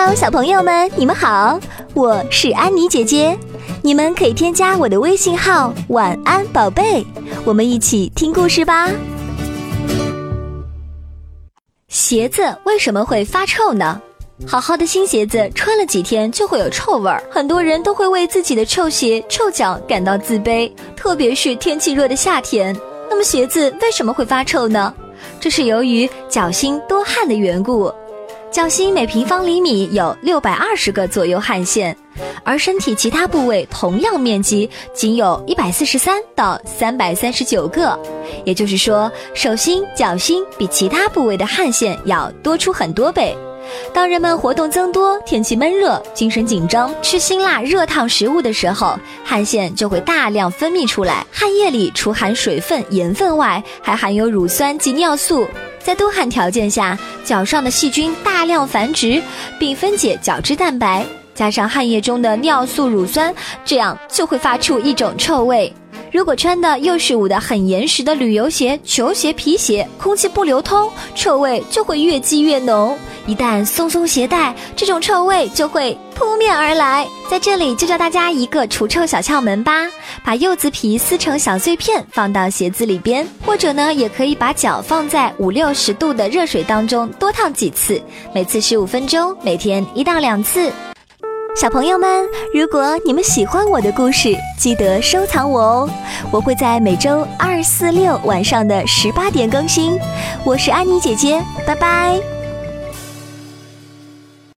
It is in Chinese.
Hello，小朋友们，你们好，我是安妮姐姐。你们可以添加我的微信号“晚安宝贝”，我们一起听故事吧。鞋子为什么会发臭呢？好好的新鞋子穿了几天就会有臭味儿，很多人都会为自己的臭鞋、臭脚感到自卑，特别是天气热的夏天。那么鞋子为什么会发臭呢？这是由于脚心多汗的缘故。脚心每平方厘米有六百二十个左右汗腺，而身体其他部位同样面积仅有一百四十三到三百三十九个，也就是说，手心、脚心比其他部位的汗腺要多出很多倍。当人们活动增多、天气闷热、精神紧张、吃辛辣热烫食物的时候，汗腺就会大量分泌出来。汗液里除含水分、盐分外，还含有乳酸及尿素。在多汗条件下，脚上的细菌大量繁殖，并分解角质蛋白，加上汗液中的尿素、乳酸，这样就会发出一种臭味。如果穿的又是捂得很严实的旅游鞋、球鞋、皮鞋，空气不流通，臭味就会越积越浓。一旦松松鞋带，这种臭味就会扑面而来。在这里就教大家一个除臭小窍门吧：把柚子皮撕成小碎片，放到鞋子里边，或者呢，也可以把脚放在五六十度的热水当中多烫几次，每次十五分钟，每天一到两次。小朋友们，如果你们喜欢我的故事，记得收藏我哦！我会在每周二、四、六晚上的十八点更新。我是安妮姐姐，拜拜。